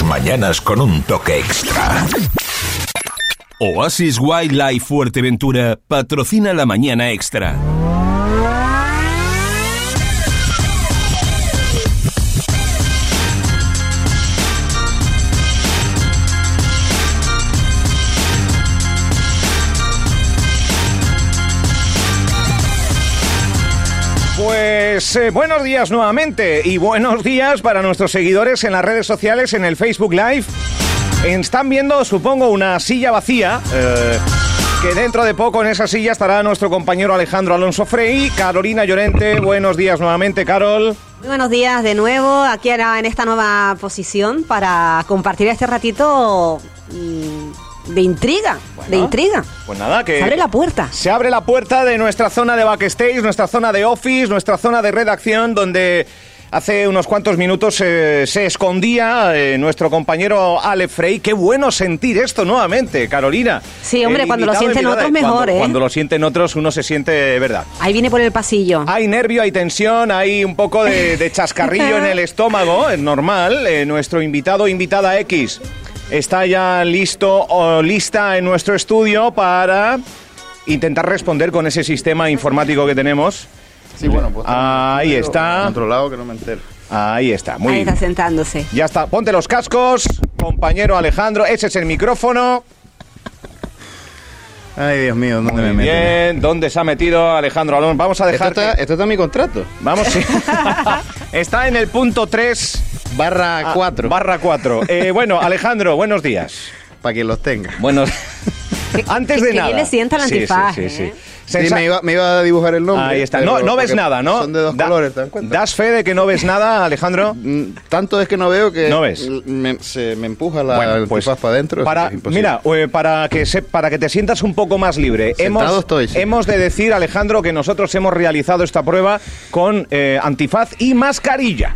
mañanas con un toque extra. Oasis Wildlife Fuerteventura patrocina la mañana extra. Pues eh, buenos días nuevamente y buenos días para nuestros seguidores en las redes sociales, en el Facebook Live. Están viendo, supongo, una silla vacía. eh, que dentro de poco en esa silla estará nuestro compañero Alejandro Alonso Frey. Carolina Llorente, buenos días nuevamente, Carol. Muy buenos días de nuevo, aquí ahora en esta nueva posición para compartir este ratito mm, de intriga, de intriga. Pues nada, que. Se abre la puerta. Se abre la puerta de nuestra zona de backstage, nuestra zona de office, nuestra zona de redacción, donde hace unos cuantos minutos eh, se escondía eh, nuestro compañero Ale Frey. Qué bueno sentir esto nuevamente, Carolina. Sí, hombre, cuando lo sienten otros, mejor, cuando, ¿eh? Cuando lo sienten otros, uno se siente verdad. Ahí viene por el pasillo. Hay nervio, hay tensión, hay un poco de, de chascarrillo en el estómago, es normal. Nuestro invitado, invitada X, está ya listo o lista en nuestro estudio para intentar responder con ese sistema informático que tenemos. Sí, bueno, pues Ahí está. En otro lado que no me entero. Ahí está, muy Ahí bien. está sentándose. Ya está, ponte los cascos, compañero Alejandro, ese es el micrófono. Ay, Dios mío, ¿dónde me Muy meten? bien, ¿dónde se ha metido Alejandro Alonso? Vamos a Esto dejar... está, que- esto está en mi contrato. Vamos, sí. está en el punto 3 Barra 4. Barra 4. bueno, Alejandro, buenos días. Para quien los tenga. Buenos. Antes que- de que nada. bien le sienta el sí, antifaz, sí, sí. ¿eh? Sí, Me, iba, me iba a dibujar el nombre. Ahí está. No, no ves nada, ¿no? Son de dos Da- colores, ¿te das cuenta? ¿Das fe de que no ves nada, Alejandro? Mm, Tanto es que no veo que No ves. me- se me empuja la Bueno, pues, antifaz para adentro. Para, mira, eh, para que se, para que te sientas un poco más libre, Sentado hemos, estoy, sí. hemos de decir, Alejandro, que nosotros hemos realizado esta prueba con eh, antifaz y mascarilla.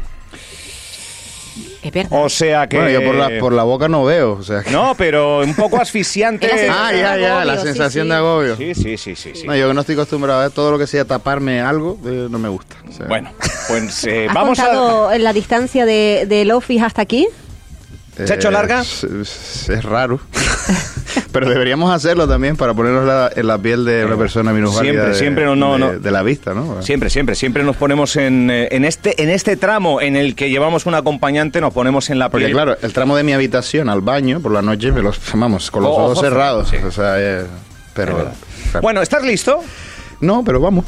Es verdad. O sea que. Bueno, yo por la, por la boca no veo. O sea que- No, pero un poco asfixiante. La sensación Ah, ya, ya, la agobio, sí, sensación sí. de agobio. Sí, sí, sí, sí. sí. No, yo que no estoy acostumbrado a ver todo lo que sea taparme algo, eh, no me gusta. O sea, Bueno, pues eh, ¿Has vamos a. la distancia de, del office hasta aquí? ¿Se ha hecho larga? Es, raro. Pero deberíamos hacerlo también para ponernos la- en la piel de una persona minusválida Siempre, de, siempre, no, no, de, no. de la vista, ¿no? Siempre, siempre, siempre nos ponemos en, eh, en, este, en este tramo en el que llevamos un acompañante, nos ponemos en la Porque piel. claro, el tramo de mi habitación al baño por la noche me los vamos con los Ojo, ojos cerrados. sí. O sea, eh, Es pero. Bueno, ¿estás listo? No, pero vamos.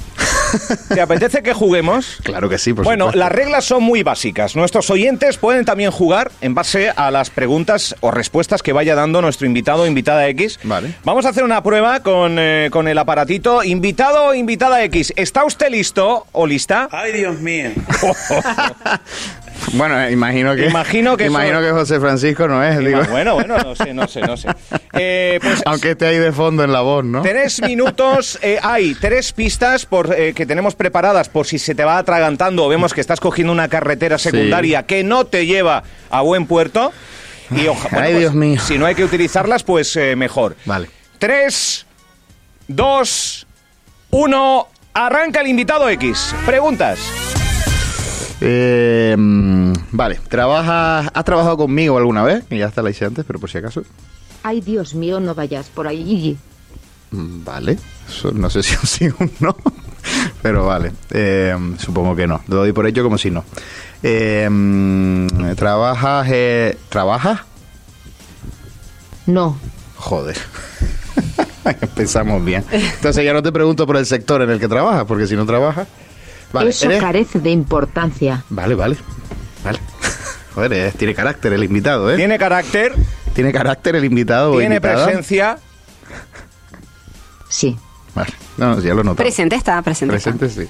¿Te apetece que juguemos? Claro que sí, por bueno, supuesto. las reglas son muy básicas. Nuestros oyentes pueden también jugar en base a las preguntas o respuestas que vaya dando nuestro invitado o invitada X. Vale. Vamos a hacer una prueba con, eh, con el aparatito. Invitado o invitada X, ¿está usted listo o lista? Ay, Dios mío. Bueno, imagino que Imagino que imagino eso- que José Francisco no es, digo. Bueno, bueno, no sé, no sé, no sé. Eh, pues, Aunque esté ahí de fondo en la voz, ¿no? Tres minutos, eh, hay tres pistas por, eh, que tenemos preparadas por si se te va atragantando o vemos que estás cogiendo una carretera secundaria que no te lleva a buen puerto. Y oja- Ay, Dios mío. Si no hay que utilizarlas, pues mejor. Vale. Tres, dos, uno, arranca el invitado X. Preguntas. Eh, mm, vale, ¿Trabajas, ¿has trabajado conmigo alguna vez? Y ya hasta la hice antes, pero por si acaso. Ay, Dios mío, no vayas por ahí. Mm, Vale, Eso no sé si un sí o un no, pero vale, Eh, supongo que no. Lo doy por hecho como si no. Eh, ¿Trabajas? eh, ¿Trabajas? No, Joder. Empezamos bien. Entonces ya no te pregunto por el sector en el que trabajas, porque si no trabajas... Vale, eso ¿eres? carece de importancia. Vale, vale. Vale. Joder, tiene carácter el invitado, ¿eh? Tiene carácter, ¿Tiene carácter el invitado tiene invitada? presencia. Sí, Vale. No, no, ya lo noto. Presente está, presente. está. Presente, sí.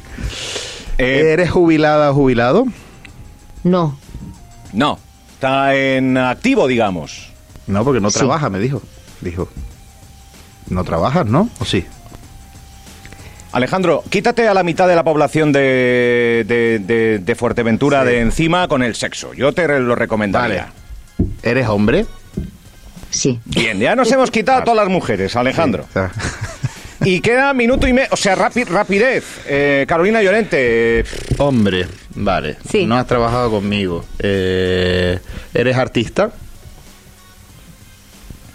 Eh, ¿Eres jubilada o jubilado? no, no, está en activo, digamos. No, porque no Sí. trabaja, me dijo. Dijo. No trabajas, ¿no? ¿O sí? Alejandro, quítate a la mitad de la población de, de- de- de Fuerteventura Sí. de encima con el sexo. Yo te lo recomendaría. ¿Eres hombre? Sí. Bien, ya nos hemos quitado a todas las mujeres, Alejandro. Y queda minuto y medio, o sea, rapi- rapidez. Eh, Carolina Llorente, hombre, vale. Sí. No has trabajado conmigo. Eh, ¿Eres artista?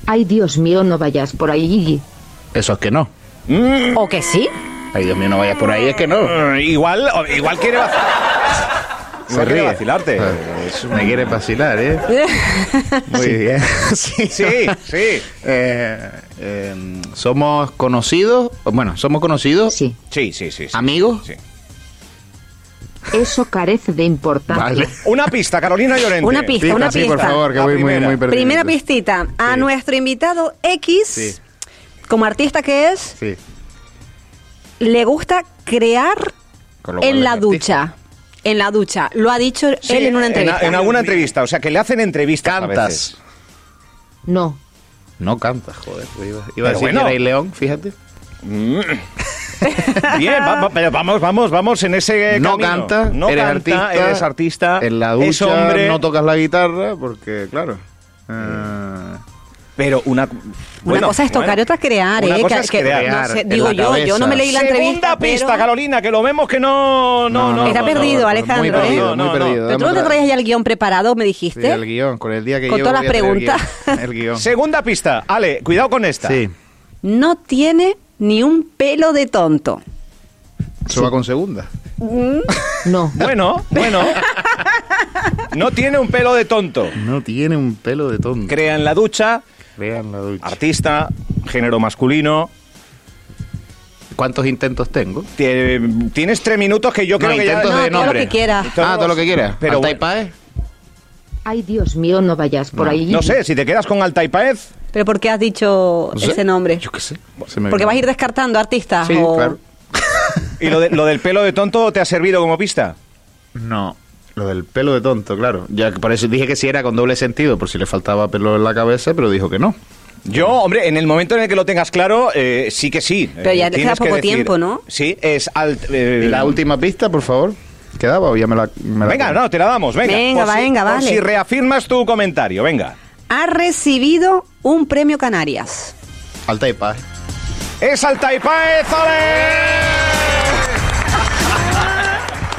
Ay, Dios mío, no vayas por ahí. Eso es que no. ¿O que sí? Ay, Dios mío, no vayas por ahí, es que no. Mm, igual, igual quiere Igual quiere vacilarte. Me quiere vacilar, ¿eh? Muy bien. sí. Sí, sí. Eh, eh, somos conocidos, bueno, somos conocidos, Sí, Sí, sí, sí. sí. amigos. Sí. eso carece de importancia. Vale. Una pista, Carolina Llorente. Una pista, Pista, una sí, pista. por favor, que La voy muy, primera. muy perdido. Primera pistita. A Sí. nuestro invitado X, Sí. como artista que es, Sí. le gusta crear en la artista. ducha. En la ducha. Lo ha dicho Sí, él en una entrevista. En, alguna entrevista, o sea, que le hacen entrevistas a veces. Cantas. No, No cantas, joder. Iba, iba a decir bueno. que era León, fíjate. Bien, va- va- pero vamos, vamos, vamos en ese No camino. canta, no eres canta, artista. eres artista, En la es ducha hombre, no tocas la guitarra porque, claro. eh, pero una... Una cosa es tocar bueno. y otra es crear, Una ¿eh? cosa Que- es que- crear no sé, en digo yo, yo no me leí la Segunda entrevista. pista, pero- Carolina, que lo vemos que no... No, no, Está no, perdido, no. Alejandro, muy ¿eh? perdido, No, muy no, no. perdido. Pero tú no te traías ya el guion preparado, me Sí, dijiste. el guion, con el día que Con todas las el preguntas. guion. El guion. Segunda pista. Ale, cuidado con esta. Sí. No tiene ni un pelo de tonto. Eso va con segunda. no, Bueno, bueno. No tiene un pelo de tonto. No tiene un pelo de tonto. Crea en la ducha, Vean la ducha. artista, género masculino. ¿Cuántos intentos tengo? Tie- Tienes tres minutos que yo No, creo que ya... intentos No, de todo lo nombre. que quieras. Ah, todo lo que quieras. Pero Alta y bueno. Paez. ay, Dios mío, no vayas por ahí. No sé, si te quedas con Alta y Paez, ¿Pero por qué has dicho No sé. ese nombre? Yo qué sé. Se me ¿Porque vino. vas a ir descartando artistas? Sí, o- claro. ¿y lo, de- lo del pelo de tonto te ha servido como pista? No. Lo del pelo de tonto, claro. Ya que por eso dije que sí era con doble sentido, por si le faltaba pelo en la cabeza, pero dijo que no. Yo, hombre, en el momento en el que lo tengas claro, eh, sí que sí. Pero Eh, ya te tienes queda poco que tiempo, ¿no? Sí, es... alt- eh, ¿Y la última pista, por favor? ¿Quedaba o ya me la... me la Venga, no, te la damos, venga. Venga, va, si- venga, vale. si reafirmas tu comentario, venga. Ha recibido un premio Canarias. Alta y Paez. ¡Es Alta y Paez, ole!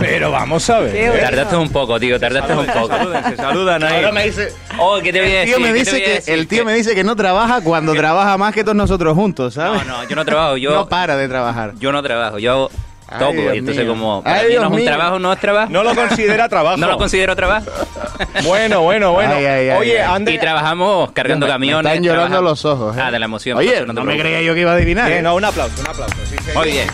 Pero vamos a ver. Qué ¿eh? bueno. Tardaste un poco, tío, tardaste un poco. Saludan ahí. Ahora me dice... Oh, ¿qué te voy a decir? el tío me dice que no trabaja cuando trabaja más que todos nosotros juntos, ¿sabes? No, no, yo no trabajo, yo No para de trabajar. yo no trabajo, yo hago Ay, todo. Dios y entonces mío. como Ay, para mí Dios no es un mío. trabajo, no es trabajo. No lo considera trabajo. No lo considero trabajo. Bueno, bueno, bueno. Ay, ay, ay, Oye, ay. ande- Y trabajamos cargando Me- camiones. Me están llorando trabajando- los ojos. ¿eh? Ah, de la emoción. Oye, no, te me creía yo que iba a adivinar. Bien, ¿eh? no, un aplauso, un aplauso. sí, sí. Muy bien.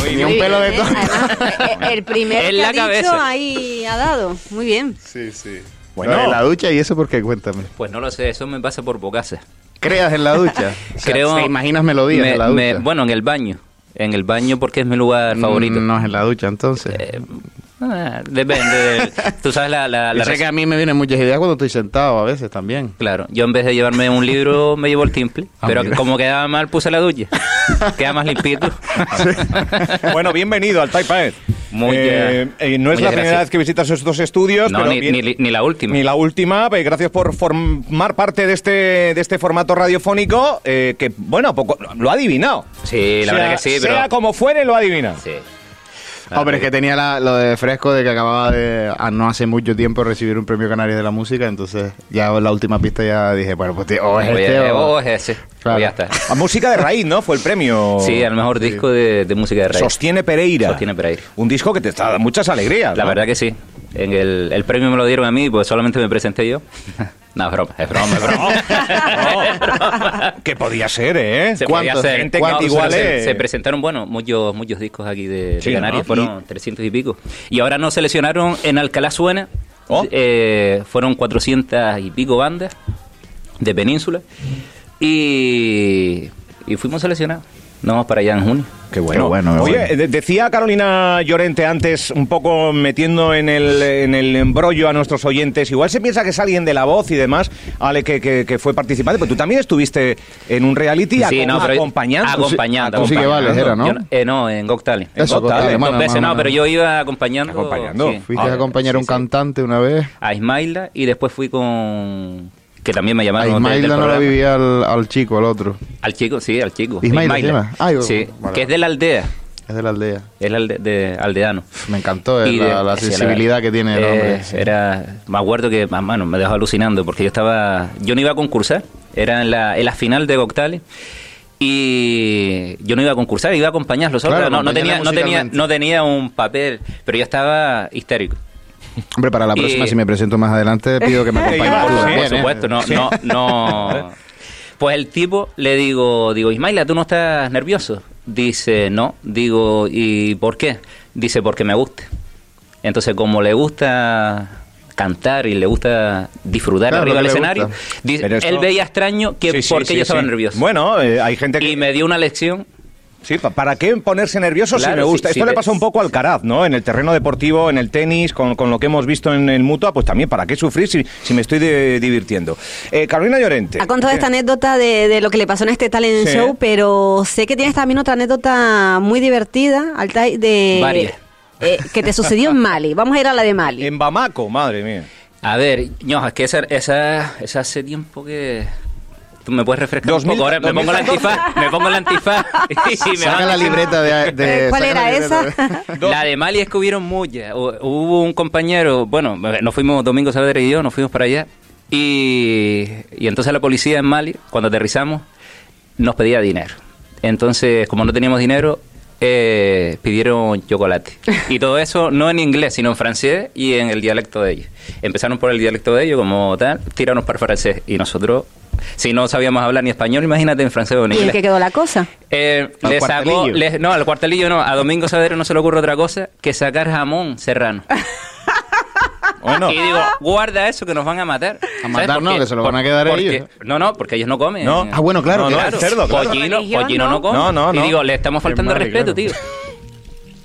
Muy Ni un pelo de tonto. eh, el primero En que la ha dicho ahí ha dado. Muy bien. Sí, sí. Bueno. En la ducha y eso porque cuéntame. Pues no lo sé, eso me pasa por bocasa. ¿Creas en la ducha? O sea, Creo. ¿Te imaginas melodías me- en la ducha? me- bueno, en el baño. En el baño porque es mi lugar favorito. No es en la ducha, entonces. Eh, ah, depende. del- Tú sabes la, la, la sé que a mí me vienen muchas ideas cuando estoy sentado a veces también. Claro, yo en vez de llevarme un libro me llevo el timple, Ah, pero mira. como quedaba mal puse la ducha. Queda más limpito. Bueno, bienvenido al Tai Paez. Muy Eh, bien. eh, no es Muchas la primera gracias. vez que visitas estos estudios, No, pero ni, bien- ni- ni la última. Ni la última, pues gracias por formar parte de este, de este formato radiofónico eh, que, bueno, poco, lo ha adivinado. Sí, la Sea- verdad que sí, pero... Sea como fuere, lo ha adivinado. Sí. Hombre, es que tenía la- lo de fresco de que acababa de, a no hace mucho tiempo, recibir un premio Canario de la música, entonces ya en la última pista ya dije, bueno, pues tío, o es Oye, este o... es ese. Claro. Pues ya está. A música de raíz, ¿no? Fue el premio. Sí, al mejor disco de, de música de raíz. Sostiene Pereira. Sostiene Pereira. Un disco que te está muchas alegrías. La ¿no? verdad que sí. En el, el premio me lo dieron a mí, pues solamente me presenté yo. no, es broma, es broma, es broma. Broma. Que podía ser, ¿eh? Se podía hacer. Gente No, igual se, es- se presentaron, bueno, muchos muchos discos aquí de, de Sí, Canarias, ¿no? fueron 300 y pico. Y ahora nos seleccionaron en Alcalá Suena, Oh. eh, fueron 400 y pico bandas de Península y, y fuimos seleccionados. Nos vamos para allá en junio. Qué bueno. Qué bueno, qué Oye, de- decía Carolina Llorente antes, un poco metiendo en el, en el embrollo a nuestros oyentes, igual se piensa que es alguien de la voz y demás, Ale, que, que, que fue participante, pero tú también estuviste en un reality Sí, no, acompañando. acompañando, Tú sí que acompañando. vales, era, ¿no? Yo eh, no, en Got Talent. En Eso, Dos veces más o no, pero yo iba acompañando. Acompañando. sí. Fuiste Ah, a acompañar a un sí, cantante una vez. a Ismaila y después fui con que también me A llamaron del Ismaila no vivía al, al chico, al otro. al chico sí al chico llama. Ah, yo- sí vale. que es de la aldea Es de la aldea. es alde- de aldeano Me encantó eh, Y la, sensibilidad que tiene el eh, hombre. sí. era me acuerdo que bueno me dejó alucinando porque yo estaba yo no iba a concursar Era en la, en la final de Coctales. Y yo no iba a concursar, iba a acompañarlos. Claro, no, no, tenía, no, tenía, no tenía un papel, pero yo estaba histérico. Hombre, para la próxima, Y- si me presento más adelante, pido que me acompañe. llevas, tú sí, también, Por ¿eh? supuesto, no, no, no. Pues el tipo le digo, digo, Ismaila, ¿tú no estás nervioso? Dice, no. Digo, ¿y por qué? Dice, porque me gusta. Entonces, como le gusta cantar y le gusta disfrutar Claro, arriba del escenario, dice, él veía extraño que Sí, sí, por qué sí, yo estaba sí. nervioso. Bueno, eh, hay gente que... y me dio una lección. Sí, pa- ¿para qué ponerse nervioso si me gusta? sí, Esto sí, le pasa un poco al Caraz, ¿no? En el terreno deportivo, en el tenis, con, con lo que hemos visto en el Mutua, pues también, ¿para qué sufrir si, si me estoy de- divirtiendo? Eh, Carolina Llorente. Ha contado esta anécdota de, de lo que le pasó en este talent Sí. show, pero sé que tienes también otra anécdota muy divertida, Altai, de Varias. eh, que te sucedió en Mali. Vamos a ir a la de Mali. En Bamako, madre mía. A ver, no, es que esa, esa, esa hace tiempo que... Tú me puedes refrescar 2000, un poco ahora, me pongo la 2014. antifaz, me pongo la antifaz y me Saca la libreta de... de- ¿Cuál era la esa? de- La de Mali es que hubieron muchas. Hu- Hubo un compañero, bueno, nos fuimos Domingo Saavedra y yo, nos fuimos para allá. Y, y entonces la policía en Mali, cuando aterrizamos, nos pedía dinero. Entonces, como no teníamos dinero, eh, pidieron chocolate. Y todo eso no en inglés, sino en francés y en el dialecto de ellos. Empezaron por el dialecto de ellos, como tal, tiraron para el francés. Y nosotros, si no sabíamos hablar ni español, imagínate en francés o en ¿Y en inglés. qué quedó la cosa? Eh, Al le sacó, le- no, al cuartelillo no, a Domingo Saavedra no se le ocurre otra cosa que sacar jamón serrano. Bueno, Y digo, guarda eso que nos van a matar. A matar, no, que se lo van a quedar porque- ellos. No, no, porque ellos no comen. No. Ah, bueno, claro, No, Claro, el cerdo, claro. Pollino, pollino ¿no? no come. No, no, no. Y digo, le estamos faltando respeto, tío.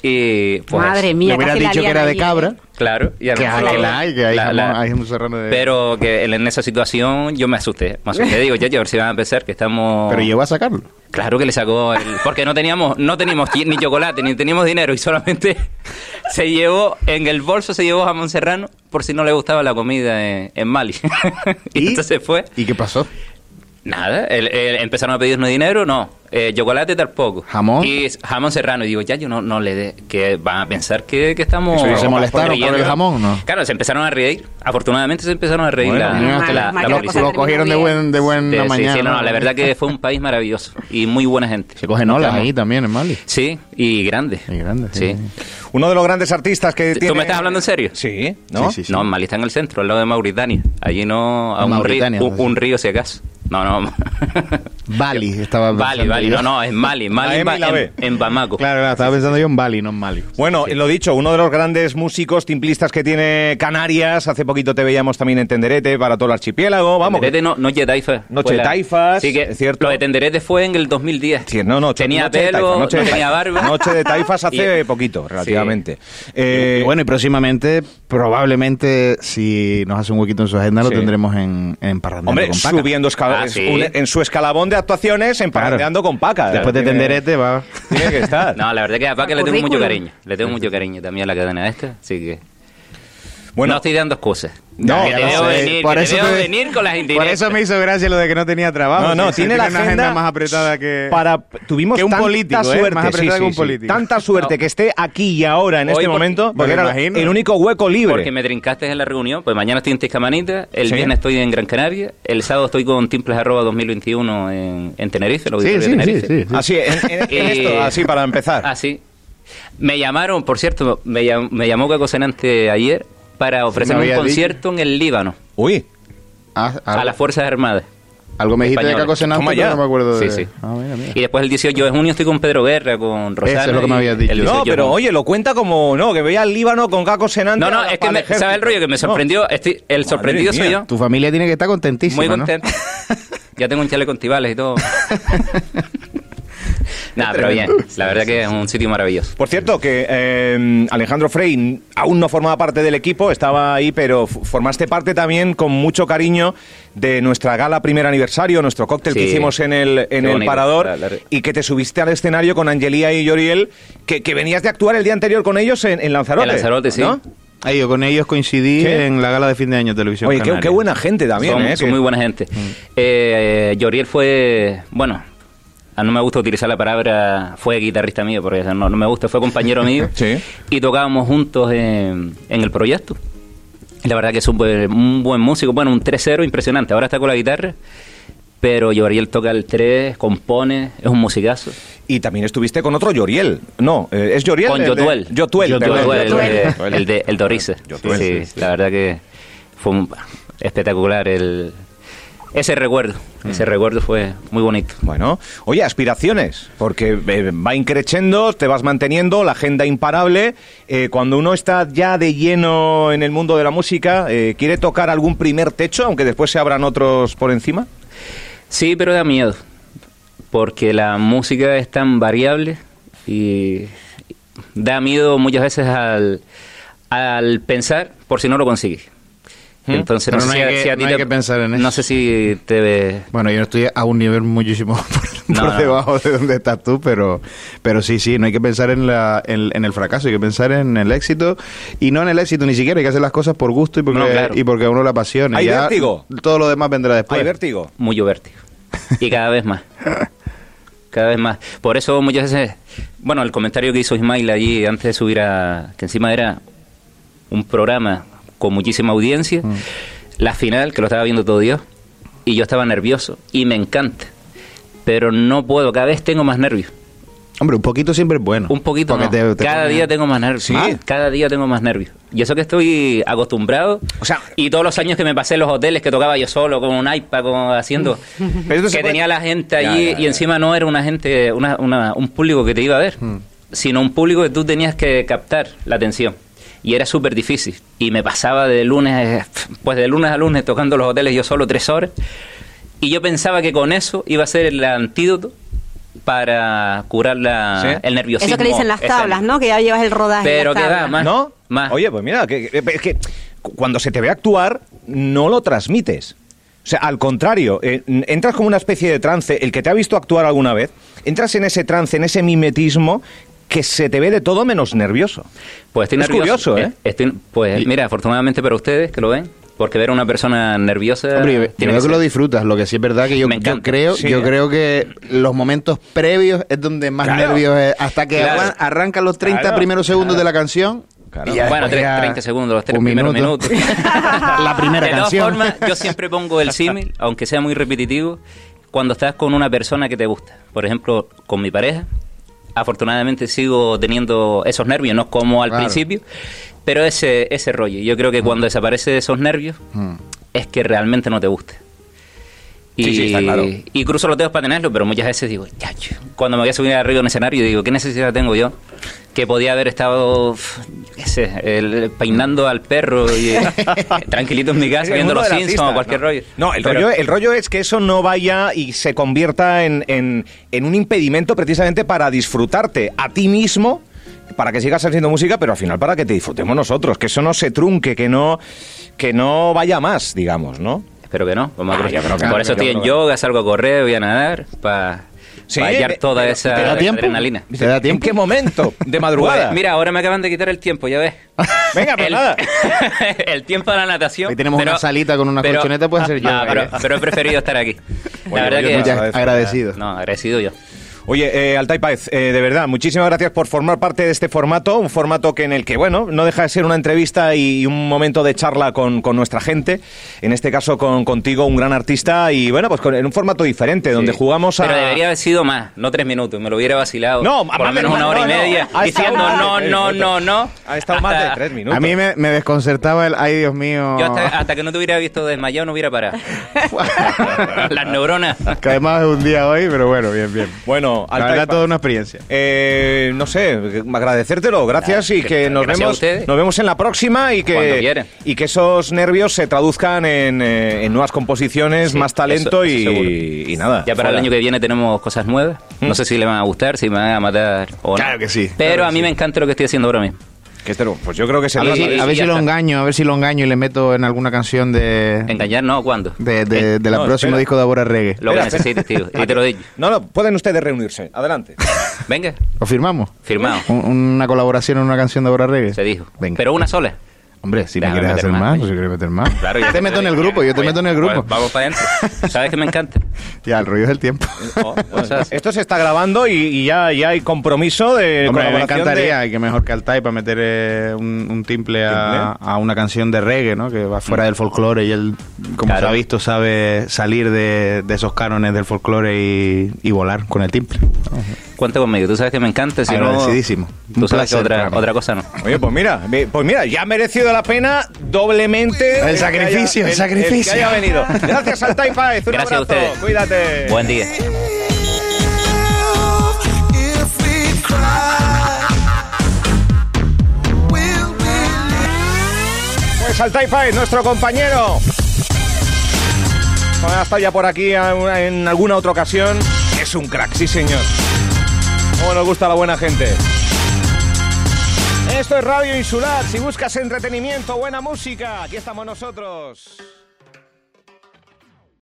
Y pues, Madre mía, hubiera casi la dicho que era de cabra. ¿eh? Claro. Y a lo Que, mejor- que la hay, que hay, la- jamón- la- hay un serrano de... Pero que en esa situación yo me asusté. Me asusté. Digo, ya, ya, a ver si van a pensar que estamos... Pero llegó a sacarlo. Claro que le sacó el- porque no teníamos no teníamos ni chocolate ni teníamos dinero y solamente se llevó en el bolso se llevó jamón serrano por si no le gustaba la comida en, en Mali y, entonces fue ¿Y qué pasó? nada el- el- empezaron a pedirnos dinero no eh, chocolate tampoco ¿Jamón? y jamón serrano y digo ya yo no no le dé que van a pensar que, que estamos ¿Se molestaron por el jamón, no? claro se empezaron a reír afortunadamente se empezaron a reír Bueno, la. Lo cogieron de, buen, de buena Sí, sí, mañana. sí, no, no, la verdad que fue un país maravilloso y muy buena gente Se cogen olas ahí también en Mali. Sí, y grande. Y grande, sí. Sí. uno de los grandes artistas que ¿Tú tiene... me estás hablando en serio? Sí, ¿no? Sí, sí, sí. No, Mali está en el centro, al lado de Mauritania. Allí no, a En un río, Mauritania, un, sí. un río si acaso. No, no. Bali, estaba Bali, pensando Bali, yo. no, no, es Mali. Mali en, Ba- en- en Bamako. Claro, claro, estaba pensando yo en Bali, no en Mali. Bueno, lo dicho, uno de los grandes músicos timplistas que tiene Canarias. Hace poquito te veíamos también en Tenderete para todo el archipiélago. Vamos. Tenderete no, Noche Taifa. Noche la- Taifas, Sí que es cierto. Lo de Tenderete fue en el 2010. Sí, no, no, tenía noche pelo, Taifas, noche de no tenía Taifas. barba. Noche de Taifas hace Y- poquito, relativamente. Eh, Y bueno, y próximamente, probablemente, si nos hace un huequito en su agenda, Sí. lo tendremos en, en Parrandeando hombre, con Paca. subiendo escala- Ah, es sí. un- en su escalabón de actuaciones, emparandeando con Paca. Después de Tenderete va... Tiene que estar. No, la verdad que a Paca le tengo mucho cariño. Le tengo mucho cariño también a la cadena esta. Así que. Bueno, no estoy dando excusas. No, te lo veo sé. venir, Por eso te veo te- venir con las Por indirectas. eso me hizo gracia lo de que no tenía trabajo. No, no, Sí, tiene la una agenda, más apretada que... para tuvimos que un tanta político, ¿eh? suerte, Más apretada sí, que un sí, sí. político. tanta suerte No. que esté aquí y ahora en Hoy este por- momento, me porque lo era imagino. el único hueco libre. Porque me trincaste en la reunión, pues mañana estoy en Tiscamanita, el Sí. viernes estoy en Gran Canaria, el sábado estoy con Timples arroba 2021 en, en Tenerife, el Sí, de sí, Tenerife. sí, sí. Así, en, en- en Eh, esto, así para empezar. Ah, sí. Me llamaron, por cierto, me, llam- me llamó Caco Senante ayer para ofrecerme un concierto en el Líbano, Uy, Ah, a algo, las Fuerzas Armadas. algo me dijiste de españoles. Caco Senante, Toma pero ya. no me acuerdo de... Sí, sí. Ah, mira, mira. Y después el 18 de junio estoy con Pedro Guerra, con Rosana. Eso es lo que me habías dicho. no, 18 de pero junio. oye, lo cuenta como, no, que veía al Líbano con Caco Senante. No, a no, es que me. ¿sabes el rollo? Que me No. sorprendió. Estoy, el Madre sorprendido soy mía. yo. Tu familia tiene que estar contentísima, Muy ¿no? contento. ya tengo un chaleco antibales y todo. Nada, pero bien. La verdad que es un sitio maravilloso. Por cierto, que eh, Alejandro Frey aún no formaba parte del equipo, estaba ahí, pero formaste parte también con mucho cariño de nuestra gala primer aniversario, nuestro cóctel que hicimos en el, en el bonito. Parador, La- la- y que te subiste al escenario con Angelía y Yoriel, que, que venías de actuar el día anterior con ellos en, en Lanzarote. En Lanzarote, sí. ¿no? Ah, yo con ellos coincidí en la gala de fin de año de televisión. Oye, qué, buena gente también, son, ¿eh? son Que- muy buena gente. Eh, Yoriel fue, bueno, no me gusta utilizar la palabra fue guitarrista mío, porque no, no me gusta, fue compañero mío. Sí. Y tocábamos juntos en, en el proyecto. La verdad que es un buen, un buen músico, bueno, un 3-0 impresionante. Ahora está con la guitarra. pero Yoriel toca el 3, compone, es un musicazo. Y también estuviste con otro Yoriel. No, eh, es Yoriel. Con Yotuel. Yotuel, el, de-. Yotuel, Sí, sí, sí. la verdad que fue un- espectacular el ese recuerdo. Ese recuerdo fue muy bonito. Bueno, oye, aspiraciones, porque eh, va increciendo, te vas manteniendo, la agenda imparable. Eh, cuando uno está ya de lleno en el mundo de la música, eh, ¿quiere tocar algún primer techo, aunque después se abran otros por encima? Sí, pero da miedo, porque la música es tan variable y da miedo muchas veces al, al pensar por si no lo consigues. Entonces, no, no sé hay que- si a ti no hay te- que pensar en eso. No sé si te... Bueno, yo estoy a un nivel muchísimo por, No, por no. debajo de donde estás tú, pero, pero sí, sí, no hay que pensar en, la, en, en el fracaso, hay que pensar en el éxito. Y no en el éxito ni siquiera, hay que hacer las cosas por gusto y porque, No, claro. y porque a uno le apasiona. ¿Hay Ya vértigo? Todo lo demás vendrá después. ¿Hay vértigo? mucho vértigo. Y cada vez más. Cada vez más. Por eso muchas veces, bueno, el comentario que hizo Ismail allí antes de subir a, que encima era un programa con muchísima audiencia, la final, que lo estaba viendo todo Dios, y yo estaba nervioso, y me encanta, pero no puedo, cada vez tengo más nervios. Hombre, un poquito siempre es bueno. Un poquito Porque no. te- te cada día tengo más nervios. Sí. Más, Cada día tengo más nervios. Y eso que estoy acostumbrado. O sea- y todos los años que me pasé en los hoteles que tocaba yo solo con un iPad, con, haciendo. Pero que puede- tenía la gente Ya, allí ya, ya. y encima no era una gente, una, una- un público que te iba a ver, Hmm. sino un público que tú tenías que captar la atención. Y era súper difícil. Y me pasaba de lunes, pues de lunes a lunes tocando los hoteles yo solo tres horas. Y yo pensaba que con eso iba a ser el antídoto para curar la, ¿Sí? el nerviosismo. Eso que le dicen las tablas, ¿no? Que ya llevas el rodaje. de Pero que tablas. más. ¿No? Más. Oye, pues mira, que, que- es que cu- cuando se te ve actuar, no lo transmites. O sea, al contrario, eh, entras como una especie de trance. El que te ha visto actuar alguna vez, entras en ese trance, en ese mimetismo, que se te ve de todo menos nervioso. Pues estoy Es nervioso. curioso, ¿eh? Estoy- pues mira, afortunadamente para ustedes que lo ven, porque ver a una persona nerviosa. Hombre, yo- creo que lo disfrutas, lo que sí es verdad que yo, Me yo encanta. creo, Sí, yo ¿eh? creo que los momentos previos es donde más Claro. nervios es, hasta que Claro. arran- arrancan los 30 Claro, primeros segundos claro. de la canción. Ya Bueno, después tre- ya 30 segundos, los tres primeros minuto. minutos. la primera de todas canción. formas, yo siempre pongo el símil, aunque sea muy repetitivo, cuando estás con una persona que te gusta. Por ejemplo, con mi pareja. Afortunadamente sigo teniendo esos nervios, no como al Claro. principio, pero ese, ese rollo. Yo creo que cuando desaparecen esos nervios, Mm. es que realmente no te guste. Y, Sí, sí, está claro. y cruzo los dedos para tenerlo, pero muchas veces digo, "Chacho", cuando me voy a subir arriba en escenario, digo, ¿qué necesidad tengo yo? Que podía haber estado, qué sé, el- peinando al perro y eh, tranquilito en mi casa viendo los Simpsons artista, o cualquier no. rollo. No, el, Pero- rollo, el rollo es que eso no vaya y se convierta en, en- en un impedimento precisamente para disfrutarte a ti mismo, para que sigas haciendo música, pero al final para que te disfrutemos nosotros, que eso no se trunque, que no, que no vaya más, digamos, ¿no? Espero que no. Vamos a Ah, cruzar. yo creo que no, Por eso yo estoy en yoga, salgo a correr, voy a nadar, para Sí, hallar toda pero- esa ¿te da tiempo? adrenalina. ¿Te da tiempo? ¿En qué momento? ¿De madrugada? Pues, mira, ahora me acaban de quitar el tiempo, ya ves. Venga, pues el, nada. el tiempo de la natación. Ahí tenemos una salita con una colchoneta, puede ser No, yoga, pero, pero he preferido estar aquí. La verdad yo que... Muchas agradecido. No, agradecido yo. Oye, eh, Altay Páez, eh, de verdad, muchísimas gracias por formar parte de este formato, un formato que en el que, bueno, no deja de ser una entrevista y un momento de charla con, con nuestra gente, en este caso con contigo, un gran artista, y bueno, pues con, en un formato diferente, donde Sí. jugamos a... Pero debería haber sido más, no tres minutos, me lo hubiera vacilado. No, por más lo menos de- una hora no, y no. media, estado diciendo más de no, no, no, no. Ha estado más de tres minutos. A mí me, me desconcertaba el, ay Dios mío, Yo hasta, hasta que no te hubiera visto desmayado no hubiera parado. Las neuronas. que además es un día hoy, pero bueno, bien, bien. Bueno, La verdad, Páez, toda una experiencia. eh, no sé, agradecértelo, gracias y que nos gracias a vemos, ustedes. nos vemos en la próxima y que, y que esos nervios se traduzcan en, eh, en nuevas composiciones, Sí, más talento eso- eso seguro. y, y nada. Ya para el año que viene tenemos cosas nuevas. No sé si le van a gustar, si me van a matar o no. Claro que sí, Pero claro a mí sí. me encanta lo que estoy haciendo ahora mismo. Que este no, pues yo creo que se A ver, si, a ver si lo está. engaño, a ver si lo engaño y le meto en alguna canción de, Engañar, ¿no? ¿Cuándo? de, de, de la No, próxima espera. disco de Abora Reggae. Lo que Espera, necesites, tío. Y te lo digo. No, no, pueden ustedes reunirse. Adelante. Venga, ¿Lo firmamos? firmado. Un- una colaboración en una canción de Abora Reggae. Se dijo. Venga. Pero una sola. Hombre, si me quieres hacer más, más, si quieres meter más. Claro, yo te meto en el grupo, yo te Pues- meto en el pues grupo. vamos para adentro. ¿Sabes que me encanta? Ya, el rollo es el tiempo. Oh, o sea, Esto se está grabando y, y ya, ya hay compromiso de Hombre, me encantaría, de- y que mejor que Altai para meter eh, un, un timple a, una canción de reggae, ¿no? Que va fuera del folclore y él, como Claro. se ha visto, sabe salir de, de esos cánones del folclore y, y volar con el timple. Cuenta conmigo, tú sabes que me encanta. Si no, Agradecidísimo. tú Un sabes que otra, otra cosa no. Oye, pues mira, pues mira, ya ha merecido la pena doblemente El que sacrificio, el que sacrificio. haya venido. Gracias al Paez, un Gracias a abrazo. ustedes. Cuídate. Buen día. Pues Altai Paez, nuestro compañero. Bueno, ha estado ya por aquí a- en alguna otra ocasión. Es un crack, sí señor. Cómo nos gusta la buena gente. Esto es Radio Insular. Si buscas entretenimiento, buena música, aquí estamos nosotros.